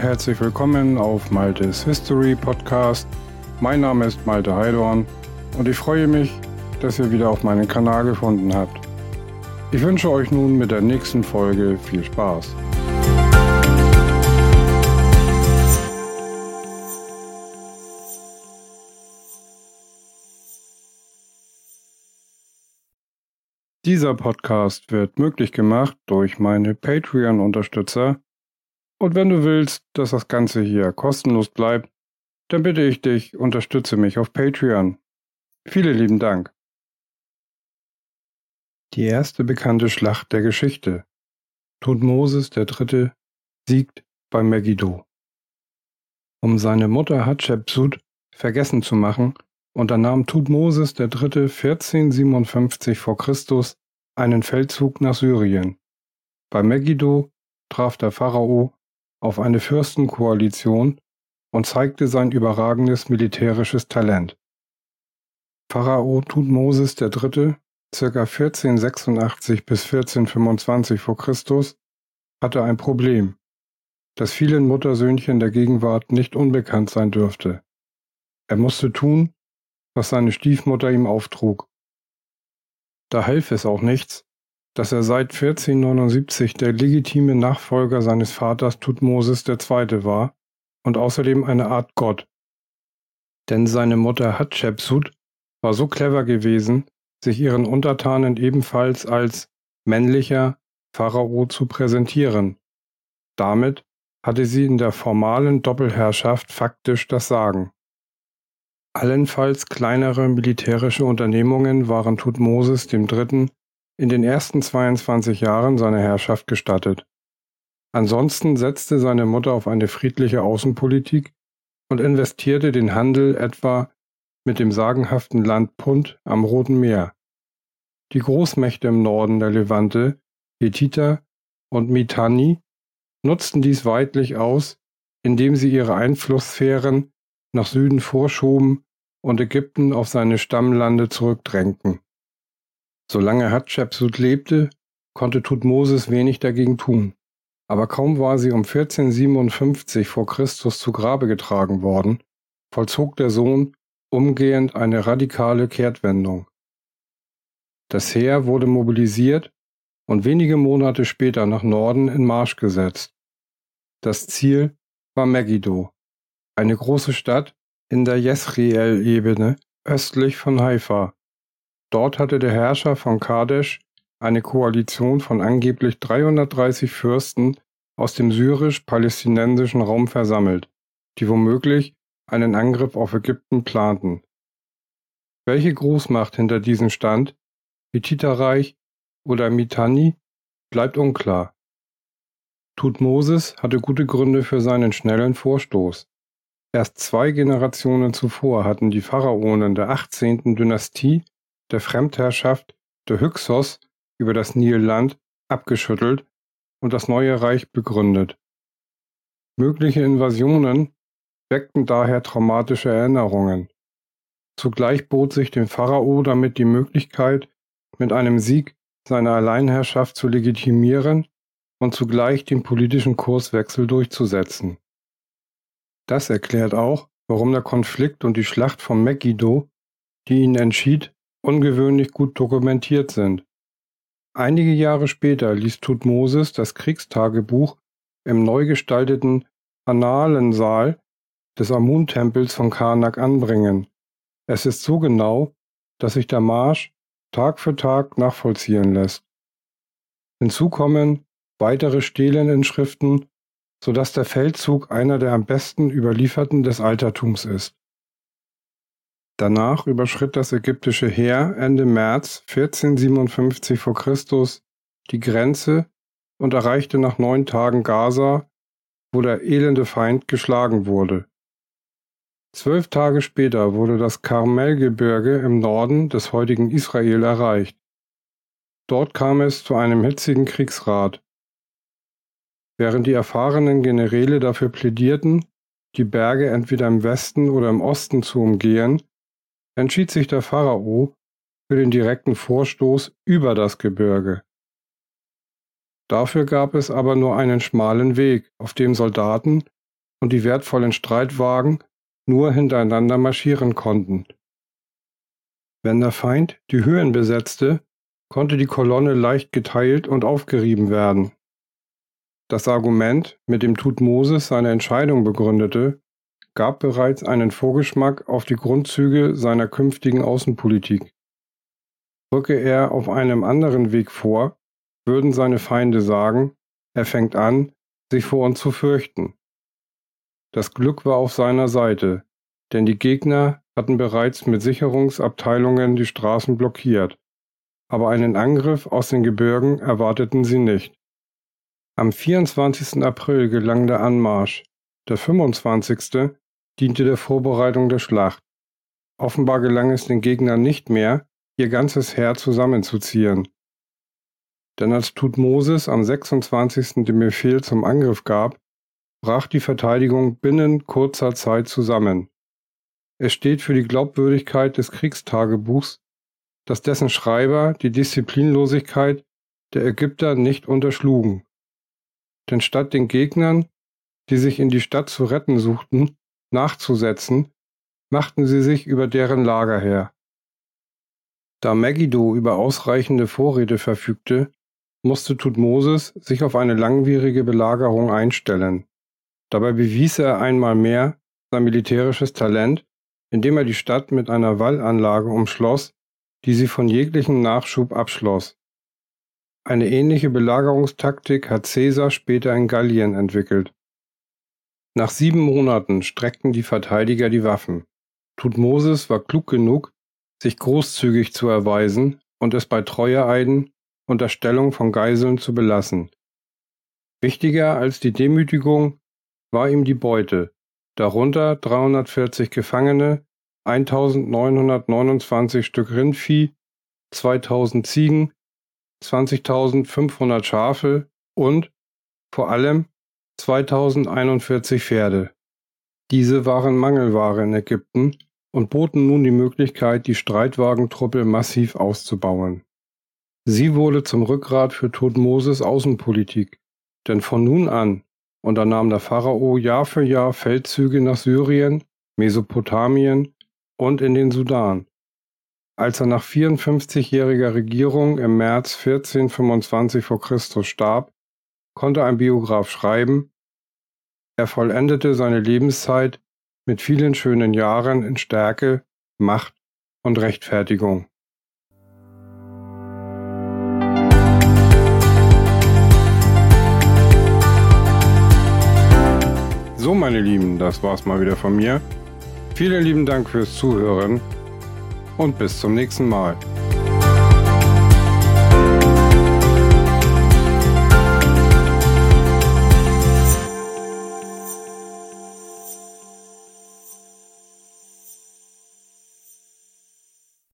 herzlich willkommen auf Maltes History Podcast. Mein Name ist Malte Heidorn und ich freue mich, dass ihr wieder auf meinen Kanal gefunden habt. Ich wünsche euch nun mit der nächsten Folge viel Spaß. Dieser Podcast wird möglich gemacht durch meine Patreon-Unterstützer. Und wenn du willst, dass das Ganze hier kostenlos bleibt, dann bitte ich dich, unterstütze mich auf Patreon. Vielen lieben Dank. Die erste bekannte Schlacht der Geschichte. Tutmosis III. siegt bei Megiddo. Um seine Mutter Hatschepsut vergessen zu machen, unternahm Tutmosis III. 1457 v. Chr. einen Feldzug nach Syrien. Bei Megiddo traf der Pharao auf eine Fürstenkoalition und zeigte sein überragendes militärisches Talent. Pharao Tutmosis III., ca. 1486 bis 1425 v. Chr., hatte ein Problem, das vielen Muttersöhnchen der Gegenwart nicht unbekannt sein dürfte. Er musste tun, was seine Stiefmutter ihm auftrug. Da half es auch nichts, dass er seit 1479 der legitime Nachfolger seines Vaters Tutmosis II. war und außerdem eine Art Gott. Denn seine Mutter Hatschepsut war so clever gewesen, sich ihren Untertanen ebenfalls als männlicher Pharao zu präsentieren. Damit hatte sie in der formalen Doppelherrschaft faktisch das Sagen. Allenfalls kleinere militärische Unternehmungen waren Tutmosis III. In den ersten 22 Jahren seiner Herrschaft gestattet. Ansonsten setzte seine Mutter auf eine friedliche Außenpolitik und investierte den Handel etwa mit dem sagenhaften Land Punt am Roten Meer. Die Großmächte im Norden der Levante, Hethiter und Mitanni, nutzten dies weitlich aus, indem sie ihre Einflusssphären nach Süden vorschoben und Ägypten auf seine Stammlande zurückdrängten. Solange Hatschepsut lebte, konnte Tutmosis wenig dagegen tun. Aber kaum war sie um 1457 vor Christus zu Grabe getragen worden, vollzog der Sohn umgehend eine radikale Kehrtwendung. Das Heer wurde mobilisiert und wenige Monate später nach Norden in Marsch gesetzt. Das Ziel war Megiddo, eine große Stadt in der Jesriel-Ebene östlich von Haifa. Dort hatte der Herrscher von Kadesh eine Koalition von angeblich 330 Fürsten aus dem syrisch-palästinensischen Raum versammelt, die womöglich einen Angriff auf Ägypten planten. Welche Großmacht hinter diesen stand, Hittiterreich oder Mitanni, bleibt unklar. Tutmosis hatte gute Gründe für seinen schnellen Vorstoß. Erst zwei Generationen zuvor hatten die Pharaonen der 18. Dynastie der Fremdherrschaft der Hyksos über das Nilland abgeschüttelt und das neue Reich begründet. Mögliche Invasionen weckten daher traumatische Erinnerungen. Zugleich bot sich dem Pharao damit die Möglichkeit, mit einem Sieg seine Alleinherrschaft zu legitimieren und zugleich den politischen Kurswechsel durchzusetzen. Das erklärt auch, warum der Konflikt und die Schlacht von Megiddo, die ihn entschied, ungewöhnlich gut dokumentiert sind. Einige Jahre später ließ Tutmosis das Kriegstagebuch im neu gestalteten Annalensaal des Amun-Tempels von Karnak anbringen. Es ist so genau, dass sich der Marsch Tag für Tag nachvollziehen lässt. Hinzu kommen weitere Steleninschriften sodass der Feldzug einer der am besten überlieferten des Altertums ist. Danach überschritt das ägyptische Heer Ende März 1457 v. Chr. die Grenze und erreichte nach neun Tagen Gaza, wo der elende Feind geschlagen wurde. Zwölf Tage später wurde das Karmelgebirge im Norden des heutigen Israel erreicht. Dort kam es zu einem hitzigen Kriegsrat, Während die erfahrenen Generäle dafür plädierten, die Berge entweder im Westen oder im Osten zu umgehen, entschied sich der Pharao für den direkten Vorstoß über das Gebirge. Dafür gab es aber nur einen schmalen Weg, auf dem Soldaten und die wertvollen Streitwagen nur hintereinander marschieren konnten. Wenn der Feind die Höhen besetzte, konnte die Kolonne leicht geteilt und aufgerieben werden. Das Argument, mit dem Tutmosis seine Entscheidung begründete, gab bereits einen Vorgeschmack auf die Grundzüge seiner künftigen Außenpolitik. Rücke er auf einem anderen Weg vor, würden seine Feinde sagen, er fängt an, sich vor uns zu fürchten. Das Glück war auf seiner Seite, denn die Gegner hatten bereits mit Sicherungsabteilungen die Straßen blockiert, aber einen Angriff aus den Gebirgen erwarteten sie nicht. Am 24. April gelang der Anmarsch, der 25. diente der Vorbereitung der Schlacht. Offenbar gelang es den Gegnern nicht mehr, ihr ganzes Heer zusammenzuziehen. Denn als Tutmosis am 26. den Befehl zum Angriff gab, brach die Verteidigung binnen kurzer Zeit zusammen. Es steht für die Glaubwürdigkeit des Kriegstagebuchs, dass dessen Schreiber die Disziplinlosigkeit der Ägypter nicht unterschlugen. Denn statt den Gegnern, die sich in die Stadt zu retten suchten, nachzusetzen, machten sie sich über deren Lager her. Da Megiddo über ausreichende Vorräte verfügte, musste Tutmosis sich auf eine langwierige Belagerung einstellen. Dabei bewies er einmal mehr sein militärisches Talent, indem er die Stadt mit einer Wallanlage umschloss, die sie von jeglichem Nachschub abschloss. Eine ähnliche Belagerungstaktik hat Caesar später in Gallien entwickelt. Nach sieben Monaten streckten die Verteidiger die Waffen. Tutmosis war klug genug, sich großzügig zu erweisen und es bei Treueeiden und der Stellung von Geiseln zu belassen. Wichtiger als die Demütigung war ihm die Beute, darunter 340 Gefangene, 1929 Stück Rindvieh, 2000 Ziegen, 20.500 Schafe und vor allem 2041 Pferde. Diese waren Mangelware in Ägypten und boten nun die Möglichkeit, die Streitwagentruppe massiv auszubauen. Sie wurde zum Rückgrat für Tutmosis Außenpolitik, denn von nun an unternahm der Pharao Jahr für Jahr Feldzüge nach Syrien, Mesopotamien und in den Sudan. Als er nach 54-jähriger Regierung im März 1425 v. Chr. starb, konnte ein Biograf schreiben, er vollendete seine Lebenszeit mit vielen schönen Jahren in Stärke, Macht und Rechtfertigung. So, meine Lieben, das war's mal wieder von mir. Vielen lieben Dank fürs Zuhören und bis zum nächsten Mal.